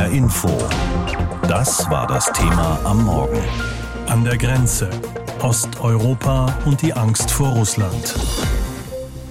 HR Info. Das war das Thema am Morgen. An der Grenze. Osteuropa und die Angst vor Russland.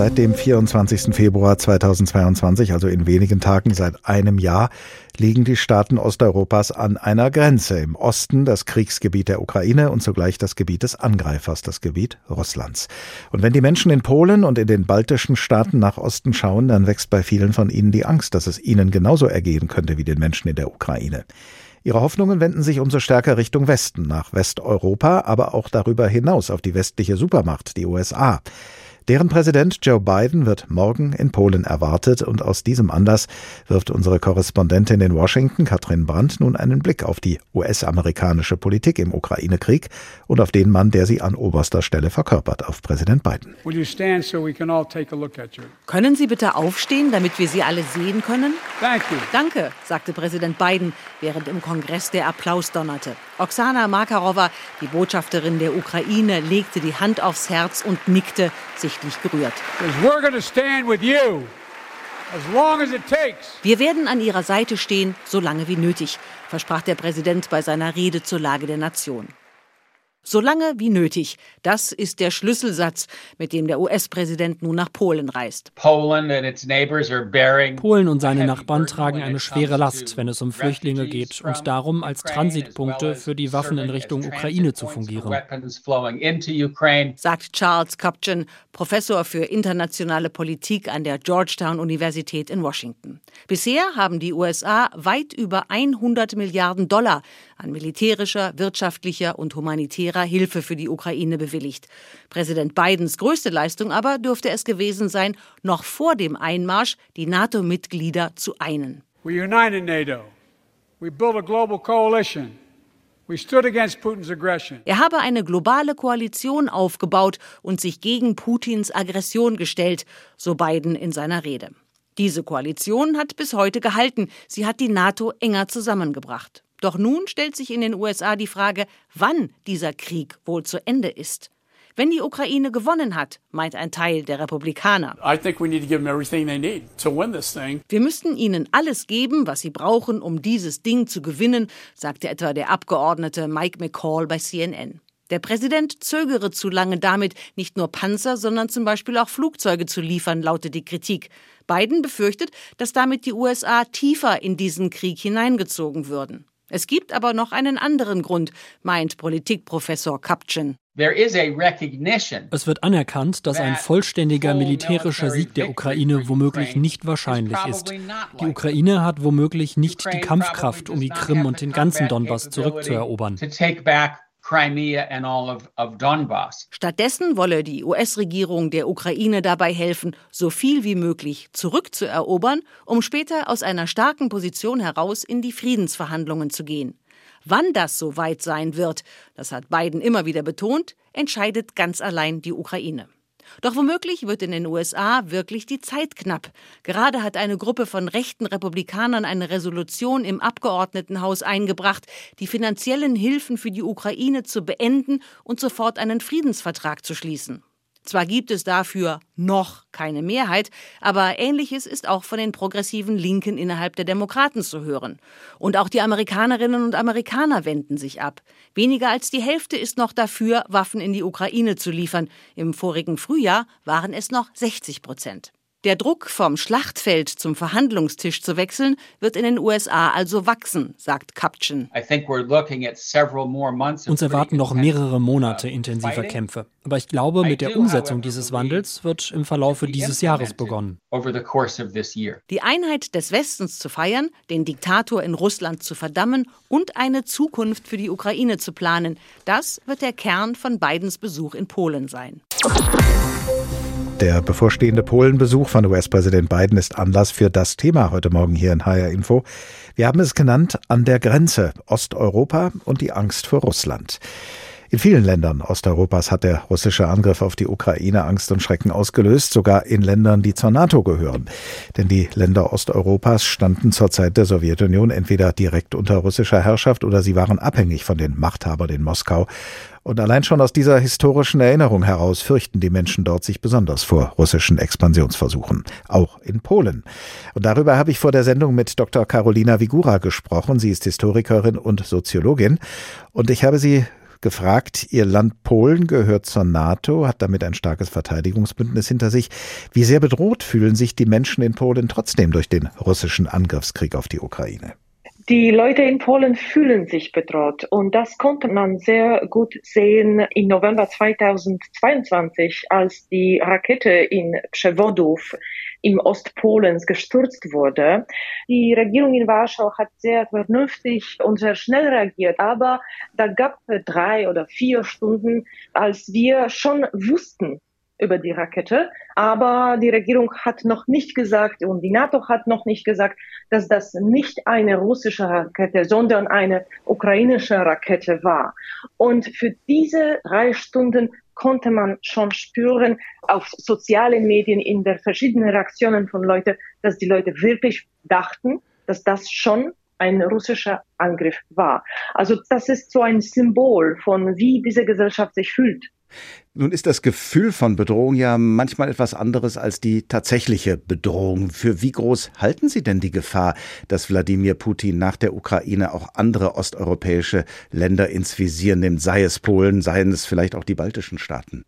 Seit dem 24. Februar 2022, also in wenigen Tagen seit einem Jahr, liegen die Staaten Osteuropas an einer Grenze. Im Osten das Kriegsgebiet der Ukraine und zugleich das Gebiet des Angreifers, das Gebiet Russlands. Und wenn die Menschen in Polen und in den baltischen Staaten nach Osten schauen, dann wächst bei vielen von ihnen die Angst, dass es ihnen genauso ergehen könnte wie den Menschen in der Ukraine. Ihre Hoffnungen wenden sich umso stärker Richtung Westen, nach Westeuropa, aber auch darüber hinaus auf die westliche Supermacht, die USA. Deren Präsident Joe Biden wird morgen in Polen erwartet und aus diesem Anlass wirft unsere Korrespondentin in Washington, Katrin Brandt, nun einen Blick auf die US-amerikanische Politik im Ukraine-Krieg und auf den Mann, der sie an oberster Stelle verkörpert, auf Präsident Biden. Können Sie bitte aufstehen, damit wir Sie alle sehen können? Danke, sagte Präsident Biden, während im Kongress der Applaus donnerte. Oksana Makarova, die Botschafterin der Ukraine, legte die Hand aufs Herz und nickte, sichtlich gerührt. Wir werden an Ihrer Seite stehen, so lange wie nötig, versprach der Präsident bei seiner Rede zur Lage der Nation. So lange wie nötig. Das ist der Schlüsselsatz, mit dem der US-Präsident nun nach Polen reist. Polen und seine Nachbarn tragen eine schwere Last, wenn es um Flüchtlinge geht und darum, als Transitpunkte für die Waffen in Richtung Ukraine zu fungieren. Sagt Charles Kupchan, Professor für internationale Politik an der Georgetown Universität in Washington. Bisher haben die USA weit über 100 Milliarden Dollar an militärischer, wirtschaftlicher und humanitärer Hilfe für die Ukraine bewilligt. Präsident Bidens größte Leistung aber dürfte es gewesen sein, noch vor dem Einmarsch die NATO-Mitglieder zu einen. We united NATO. We built a global coalition. Er habe eine globale Koalition aufgebaut und sich gegen Putins Aggression gestellt, so Biden in seiner Rede. Diese Koalition hat bis heute gehalten. Sie hat die NATO enger zusammengebracht. Doch nun stellt sich in den USA die Frage, wann dieser Krieg wohl zu Ende ist. Wenn die Ukraine gewonnen hat, meint ein Teil der Republikaner. Wir müssten ihnen alles geben, was sie brauchen, um dieses Ding zu gewinnen, sagte etwa der Abgeordnete Mike McCall bei CNN. Der Präsident zögere zu lange damit, nicht nur Panzer, sondern zum Beispiel auch Flugzeuge zu liefern, lautet die Kritik. Biden befürchtet, dass damit die USA tiefer in diesen Krieg hineingezogen würden. Es gibt aber noch einen anderen Grund, meint Politikprofessor Kapchen. Es wird anerkannt, dass ein vollständiger militärischer Sieg der Ukraine womöglich nicht wahrscheinlich ist. Die Ukraine hat womöglich nicht die Kampfkraft, um die Krim und den ganzen Donbass zurückzuerobern. Crimea and all of, of Donbass. Stattdessen wolle die US-Regierung der Ukraine dabei helfen, so viel wie möglich zurückzuerobern, um später aus einer starken Position heraus in die Friedensverhandlungen zu gehen. Wann das so weit sein wird, das hat Biden immer wieder betont, entscheidet ganz allein die Ukraine. Doch womöglich wird in den USA wirklich die Zeit knapp. Gerade hat eine Gruppe von rechten Republikanern eine Resolution im Abgeordnetenhaus eingebracht, die finanziellen Hilfen für die Ukraine zu beenden und sofort einen Friedensvertrag zu schließen. Zwar gibt es dafür noch keine Mehrheit, aber Ähnliches ist auch von den progressiven Linken innerhalb der Demokraten zu hören. Und auch die Amerikanerinnen und Amerikaner wenden sich ab. Weniger als die Hälfte ist noch dafür, Waffen in die Ukraine zu liefern. Im vorigen Frühjahr waren es noch 60 Prozent. Der Druck, vom Schlachtfeld zum Verhandlungstisch zu wechseln, wird in den USA also wachsen, sagt Kupchen. Uns erwarten noch mehrere Monate uh, intensiver Kämpfe. Aber ich glaube, mit der Umsetzung dieses Wandels wird im Verlaufe dieses Jahres begonnen. Die Einheit des Westens zu feiern, den Diktator in Russland zu verdammen und eine Zukunft für die Ukraine zu planen, das wird der Kern von Bidens Besuch in Polen sein. Der bevorstehende Polenbesuch von US-Präsident Biden ist Anlass für das Thema heute Morgen hier in HR Info. Wir haben es genannt an der Grenze Osteuropa und die Angst vor Russland. In vielen Ländern Osteuropas hat der russische Angriff auf die Ukraine Angst und Schrecken ausgelöst, sogar in Ländern, die zur NATO gehören. Denn die Länder Osteuropas standen zur Zeit der Sowjetunion entweder direkt unter russischer Herrschaft oder sie waren abhängig von den Machthabern in Moskau. Und allein schon aus dieser historischen Erinnerung heraus fürchten die Menschen dort sich besonders vor russischen Expansionsversuchen, auch in Polen. Und darüber habe ich vor der Sendung mit Dr. Carolina Vigura gesprochen. Sie ist Historikerin und Soziologin. Und ich habe sie gefragt, ihr Land Polen gehört zur NATO, hat damit ein starkes Verteidigungsbündnis hinter sich. Wie sehr bedroht fühlen sich die Menschen in Polen trotzdem durch den russischen Angriffskrieg auf die Ukraine? Die Leute in Polen fühlen sich bedroht und das konnte man sehr gut sehen im November 2022, als die Rakete in Przewodów im Ostpolens gestürzt wurde. Die Regierung in Warschau hat sehr vernünftig und sehr schnell reagiert, aber da gab es drei oder vier Stunden, als wir schon wussten, über die Rakete. Aber die Regierung hat noch nicht gesagt und die NATO hat noch nicht gesagt, dass das nicht eine russische Rakete, sondern eine ukrainische Rakete war. Und für diese drei Stunden konnte man schon spüren auf sozialen Medien in der verschiedenen Reaktionen von Leuten, dass die Leute wirklich dachten, dass das schon ein russischer Angriff war. Also das ist so ein Symbol von wie diese Gesellschaft sich fühlt. Nun ist das Gefühl von Bedrohung ja manchmal etwas anderes als die tatsächliche Bedrohung. Für wie groß halten Sie denn die Gefahr, dass Wladimir Putin nach der Ukraine auch andere osteuropäische Länder ins Visier nimmt, sei es Polen, seien es vielleicht auch die baltischen Staaten?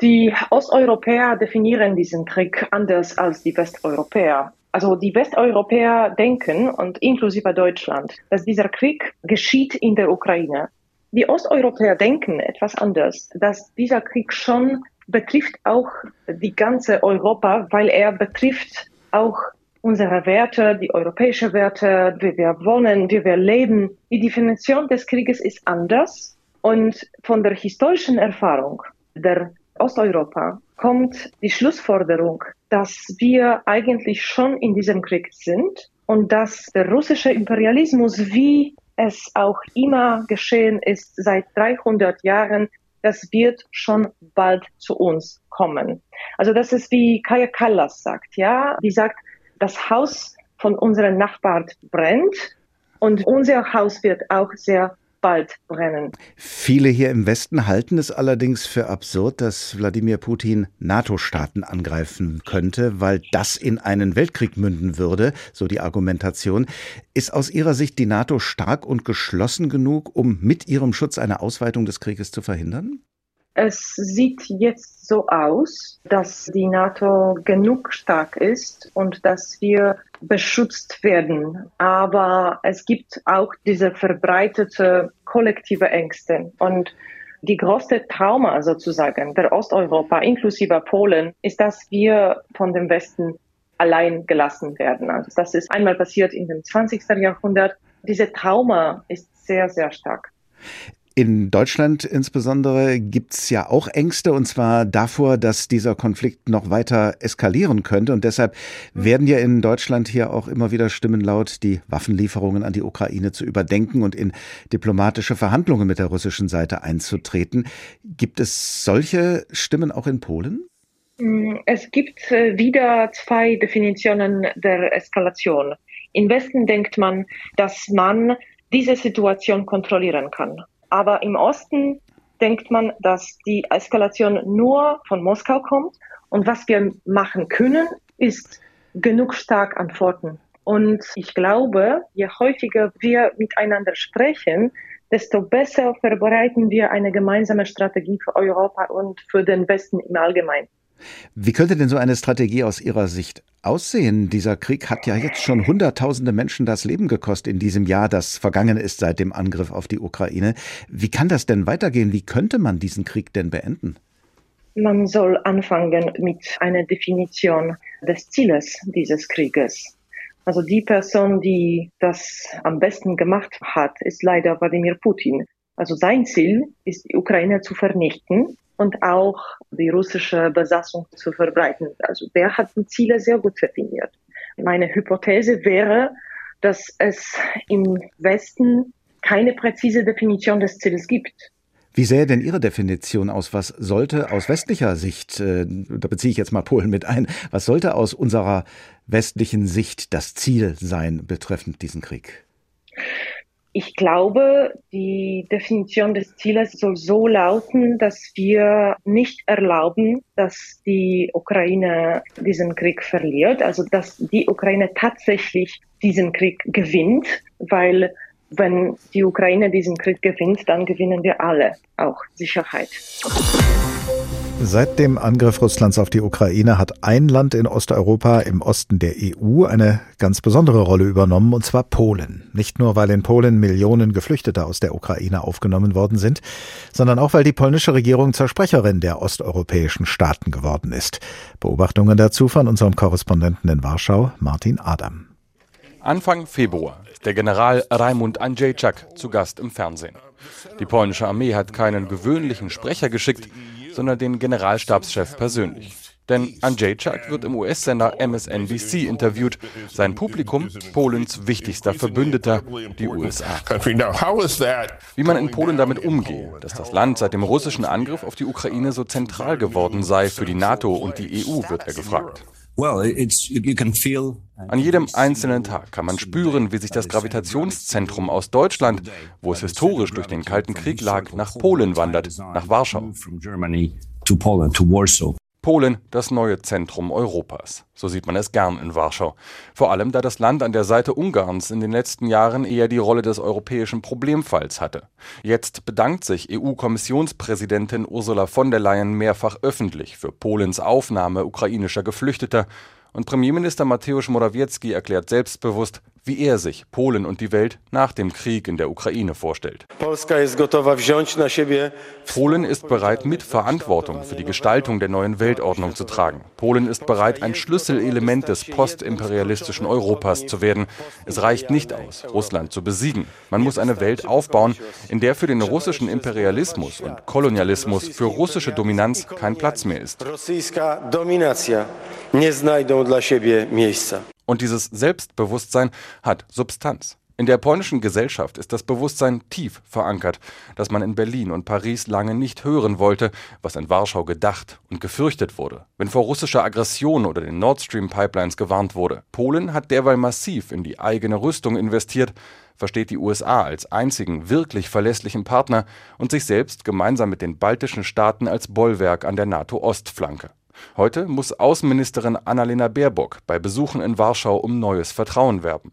Die Osteuropäer definieren diesen Krieg anders als die Westeuropäer. Also die Westeuropäer denken, und inklusive Deutschland, dass dieser Krieg geschieht in der Ukraine. Die Osteuropäer denken etwas anders, dass dieser Krieg schon betrifft auch die ganze Europa, weil er betrifft auch unsere Werte, die europäische Werte, wie wir wohnen, wie wir leben. Die Definition des Krieges ist anders und von der historischen Erfahrung der Osteuropa kommt die Schlussforderung, dass wir eigentlich schon in diesem Krieg sind und dass der russische Imperialismus wie es auch immer geschehen ist seit 300 Jahren, das wird schon bald zu uns kommen. Also das ist wie Kaya Kallas sagt, ja, die sagt, das Haus von unseren Nachbarn brennt und unser Haus wird auch sehr bald brennen. Viele hier im Westen halten es allerdings für absurd, dass Wladimir Putin NATO-Staaten angreifen könnte, weil das in einen Weltkrieg münden würde, so die Argumentation. Ist aus Ihrer Sicht die NATO stark und geschlossen genug, um mit ihrem Schutz eine Ausweitung des Krieges zu verhindern? Es sieht jetzt so aus, dass die NATO genug stark ist und dass wir beschützt werden. Aber es gibt auch diese verbreitete kollektive Ängste. Und die größte Trauma sozusagen der Osteuropa inklusive Polen ist, dass wir von dem Westen allein gelassen werden. Also das ist einmal passiert in dem 20. Jahrhundert. Diese Trauma ist sehr, sehr stark. In Deutschland insbesondere gibt es ja auch Ängste, und zwar davor, dass dieser Konflikt noch weiter eskalieren könnte. Und deshalb werden ja in Deutschland hier auch immer wieder Stimmen laut, die Waffenlieferungen an die Ukraine zu überdenken und in diplomatische Verhandlungen mit der russischen Seite einzutreten. Gibt es solche Stimmen auch in Polen? Mm, es gibt äh, wieder zwei Definitionen der Eskalation. Im Westen denkt man, dass man diese Situation kontrollieren kann. Aber im Osten denkt man, dass die Eskalation nur von Moskau kommt. Und was wir machen können, ist genug stark antworten. Und ich glaube, je häufiger wir miteinander sprechen, desto besser vorbereiten wir eine gemeinsame Strategie für Europa und für den Westen im Allgemeinen. Wie könnte denn so eine Strategie aus Ihrer Sicht aussehen? Dieser Krieg hat ja jetzt schon Hunderttausende Menschen das Leben gekostet in diesem Jahr, das vergangen ist seit dem Angriff auf die Ukraine. Wie kann das denn weitergehen? Wie könnte man diesen Krieg denn beenden? Man soll anfangen mit einer Definition des Zieles dieses Krieges. Also die Person, die das am besten gemacht hat, ist leider Wladimir Putin. Also sein Ziel ist, die Ukraine zu vernichten und auch die russische Besatzung zu verbreiten. Also der hat die Ziele sehr gut definiert. Meine Hypothese wäre, dass es im Westen keine präzise Definition des Zieles gibt. Wie sähe denn Ihre Definition aus? Was sollte aus westlicher Sicht, äh, da beziehe ich jetzt mal Polen mit ein, was sollte aus unserer westlichen Sicht das Ziel sein betreffend diesen Krieg? Ich glaube, die Definition des Zieles soll so lauten, dass wir nicht erlauben, dass die Ukraine diesen Krieg verliert, also dass die Ukraine tatsächlich diesen Krieg gewinnt, weil wenn die Ukraine diesen Krieg gewinnt, dann gewinnen wir alle auch Sicherheit. Seit dem Angriff Russlands auf die Ukraine hat ein Land in Osteuropa im Osten der EU eine ganz besondere Rolle übernommen, und zwar Polen. Nicht nur, weil in Polen Millionen Geflüchtete aus der Ukraine aufgenommen worden sind, sondern auch, weil die polnische Regierung zur Sprecherin der osteuropäischen Staaten geworden ist. Beobachtungen dazu von unserem Korrespondenten in Warschau, Martin Adam. Anfang Februar der General Raimund Andrzejczak zu Gast im Fernsehen. Die polnische Armee hat keinen gewöhnlichen Sprecher geschickt, sondern den Generalstabschef persönlich. Denn Andrzejczak wird im US-Sender MSNBC interviewt. Sein Publikum Polens wichtigster Verbündeter, die USA. Wie man in Polen damit umgehe, dass das Land seit dem russischen Angriff auf die Ukraine so zentral geworden sei für die NATO und die EU, wird er gefragt. An jedem einzelnen Tag kann man spüren, wie sich das Gravitationszentrum aus Deutschland, wo es historisch durch den Kalten Krieg lag, nach Polen wandert, nach Warschau. Polen das neue Zentrum Europas. So sieht man es gern in Warschau. Vor allem, da das Land an der Seite Ungarns in den letzten Jahren eher die Rolle des europäischen Problemfalls hatte. Jetzt bedankt sich EU-Kommissionspräsidentin Ursula von der Leyen mehrfach öffentlich für Polens Aufnahme ukrainischer Geflüchteter und Premierminister Mateusz Morawiecki erklärt selbstbewusst, wie er sich Polen und die Welt nach dem Krieg in der Ukraine vorstellt. Polen ist bereit, mit Verantwortung für die Gestaltung der neuen Weltordnung zu tragen. Polen ist bereit, ein Schlüsselelement des postimperialistischen Europas zu werden. Es reicht nicht aus, Russland zu besiegen. Man muss eine Welt aufbauen, in der für den russischen Imperialismus und Kolonialismus, für russische Dominanz kein Platz mehr ist. Und dieses Selbstbewusstsein hat Substanz. In der polnischen Gesellschaft ist das Bewusstsein tief verankert, dass man in Berlin und Paris lange nicht hören wollte, was in Warschau gedacht und gefürchtet wurde, wenn vor russischer Aggression oder den Nord Stream Pipelines gewarnt wurde. Polen hat derweil massiv in die eigene Rüstung investiert, versteht die USA als einzigen wirklich verlässlichen Partner und sich selbst gemeinsam mit den baltischen Staaten als Bollwerk an der NATO-Ostflanke. Heute muss Außenministerin Annalena Baerbock bei Besuchen in Warschau um neues Vertrauen werben.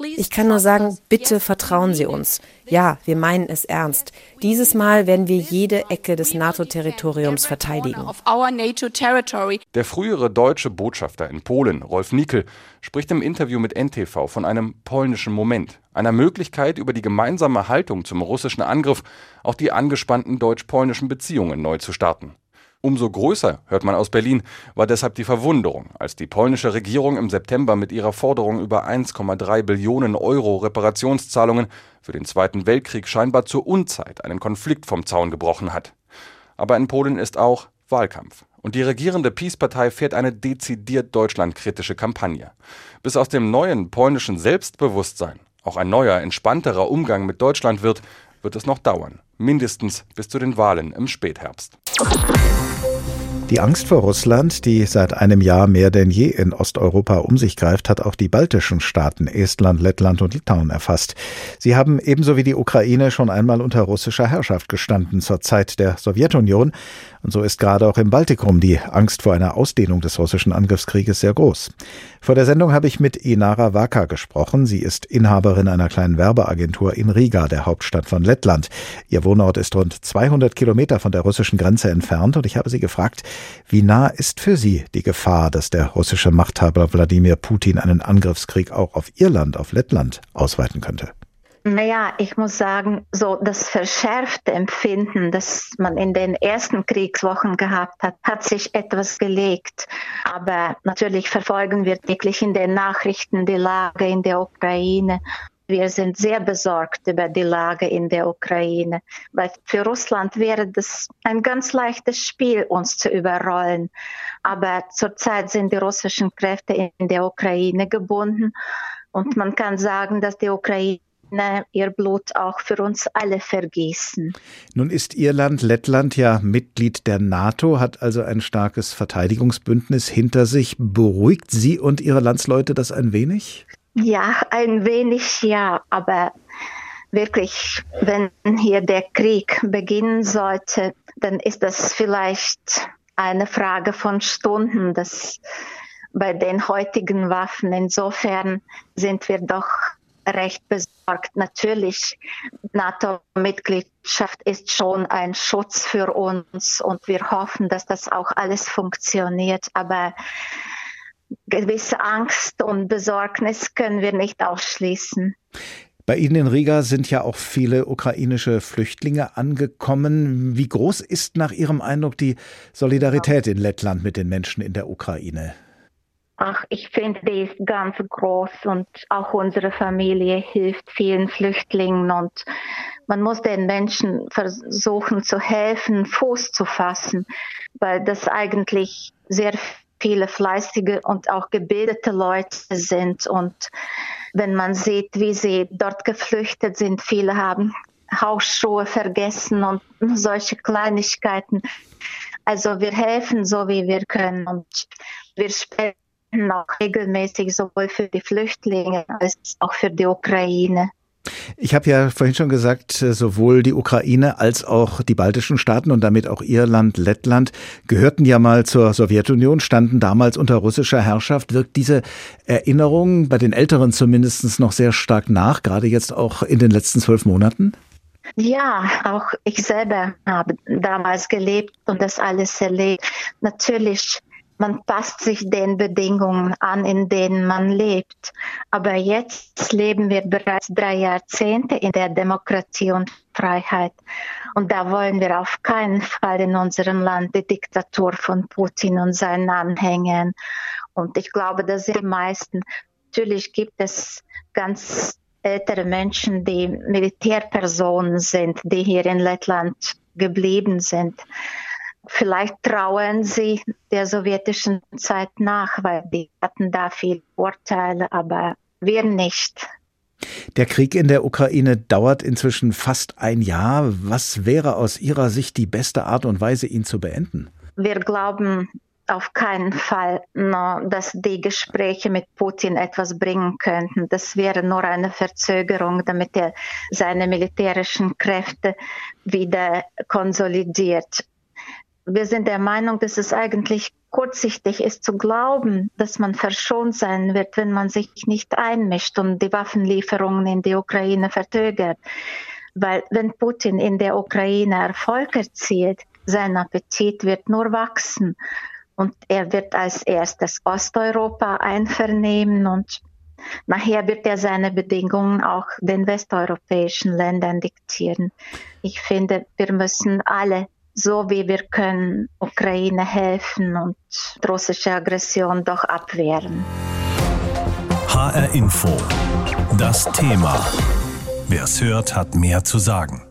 Ich kann nur sagen, bitte vertrauen Sie uns. Ja, wir meinen es ernst. Dieses Mal werden wir jede Ecke des NATO-Territoriums verteidigen. Der frühere deutsche Botschafter in Polen, Rolf Nickel, spricht im Interview mit NTV von einem polnischen Moment, einer Möglichkeit, über die gemeinsame Haltung zum russischen Angriff auch die angespannten deutsch-polnischen Beziehungen neu zu starten. Umso größer, hört man aus Berlin, war deshalb die Verwunderung, als die polnische Regierung im September mit ihrer Forderung über 1,3 Billionen Euro Reparationszahlungen für den Zweiten Weltkrieg scheinbar zur Unzeit einen Konflikt vom Zaun gebrochen hat. Aber in Polen ist auch Wahlkampf. Und die regierende Peace-Partei fährt eine dezidiert deutschlandkritische Kampagne. Bis aus dem neuen polnischen Selbstbewusstsein auch ein neuer, entspannterer Umgang mit Deutschland wird, wird es noch dauern. Mindestens bis zu den Wahlen im Spätherbst. Die Angst vor Russland, die seit einem Jahr mehr denn je in Osteuropa um sich greift, hat auch die baltischen Staaten Estland, Lettland und Litauen erfasst. Sie haben ebenso wie die Ukraine schon einmal unter russischer Herrschaft gestanden zur Zeit der Sowjetunion und so ist gerade auch im Baltikum die Angst vor einer Ausdehnung des russischen Angriffskrieges sehr groß. Vor der Sendung habe ich mit Inara Vaka gesprochen. Sie ist Inhaberin einer kleinen Werbeagentur in Riga, der Hauptstadt von Lettland. Ihr Wohnort ist rund 200 Kilometer von der russischen Grenze entfernt und ich habe sie gefragt, wie nah ist für sie die Gefahr, dass der russische Machthaber Wladimir Putin einen Angriffskrieg auch auf Irland, auf Lettland ausweiten könnte? Naja, ich muss sagen, so das verschärfte Empfinden, das man in den ersten Kriegswochen gehabt hat, hat sich etwas gelegt. Aber natürlich verfolgen wir täglich in den Nachrichten die Lage in der Ukraine. Wir sind sehr besorgt über die Lage in der Ukraine, weil für Russland wäre das ein ganz leichtes Spiel, uns zu überrollen. Aber zurzeit sind die russischen Kräfte in der Ukraine gebunden. Und man kann sagen, dass die Ukraine ihr Blut auch für uns alle vergießen. Nun ist Irland, Lettland ja Mitglied der NATO, hat also ein starkes Verteidigungsbündnis hinter sich. Beruhigt Sie und Ihre Landsleute das ein wenig? Ja, ein wenig ja, aber wirklich, wenn hier der Krieg beginnen sollte, dann ist das vielleicht eine Frage von Stunden, dass bei den heutigen Waffen insofern sind wir doch recht besorgt. Natürlich, NATO-Mitgliedschaft ist schon ein Schutz für uns und wir hoffen, dass das auch alles funktioniert. Aber gewisse Angst und Besorgnis können wir nicht ausschließen. Bei Ihnen in Riga sind ja auch viele ukrainische Flüchtlinge angekommen. Wie groß ist nach Ihrem Eindruck die Solidarität in Lettland mit den Menschen in der Ukraine? Ach, ich finde, die ist ganz groß und auch unsere Familie hilft vielen Flüchtlingen und man muss den Menschen versuchen zu helfen, Fuß zu fassen, weil das eigentlich sehr viele fleißige und auch gebildete Leute sind und wenn man sieht, wie sie dort geflüchtet sind, viele haben Hausschuhe vergessen und solche Kleinigkeiten. Also wir helfen so, wie wir können und wir spenden auch regelmäßig sowohl für die Flüchtlinge als auch für die Ukraine. Ich habe ja vorhin schon gesagt, äh, sowohl die Ukraine als auch die baltischen Staaten und damit auch Irland, Lettland gehörten ja mal zur Sowjetunion, standen damals unter russischer Herrschaft. Wirkt diese Erinnerung bei den Älteren zumindest noch sehr stark nach, gerade jetzt auch in den letzten zwölf Monaten? Ja, auch ich selber habe damals gelebt und das alles erlebt. Natürlich man passt sich den Bedingungen an, in denen man lebt. Aber jetzt leben wir bereits drei Jahrzehnte in der Demokratie und Freiheit. Und da wollen wir auf keinen Fall in unserem Land die Diktatur von Putin und seinen Anhängern. Und ich glaube, dass die meisten, natürlich gibt es ganz ältere Menschen, die Militärpersonen sind, die hier in Lettland geblieben sind. Vielleicht trauen sie der sowjetischen Zeit nach, weil die hatten da viel Vorteile, aber wir nicht. Der Krieg in der Ukraine dauert inzwischen fast ein Jahr. Was wäre aus Ihrer Sicht die beste Art und Weise, ihn zu beenden? Wir glauben auf keinen Fall, dass die Gespräche mit Putin etwas bringen könnten. Das wäre nur eine Verzögerung, damit er seine militärischen Kräfte wieder konsolidiert wir sind der Meinung, dass es eigentlich kurzsichtig ist zu glauben, dass man verschont sein wird, wenn man sich nicht einmischt und die Waffenlieferungen in die Ukraine verzögert. Weil wenn Putin in der Ukraine Erfolg erzielt, sein Appetit wird nur wachsen. Und er wird als erstes Osteuropa einvernehmen und nachher wird er seine Bedingungen auch den westeuropäischen Ländern diktieren. Ich finde, wir müssen alle so wie wir können Ukraine helfen und russische Aggression doch abwehren. HR Info. Das Thema. Wer es hört, hat mehr zu sagen.